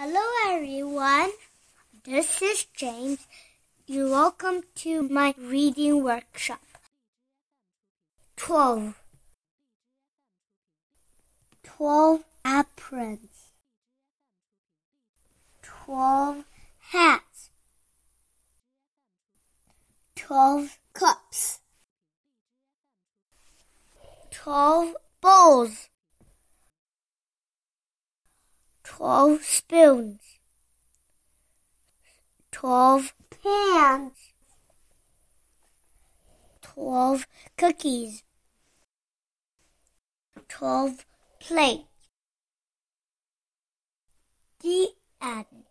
Hello, everyone. This is James. You're welcome to my reading workshop. 12. 12 aprons. 12 hats. 12 cups. 12 bowls. 12 spoons. 12 pans. 12 cookies. 12 plates. The end.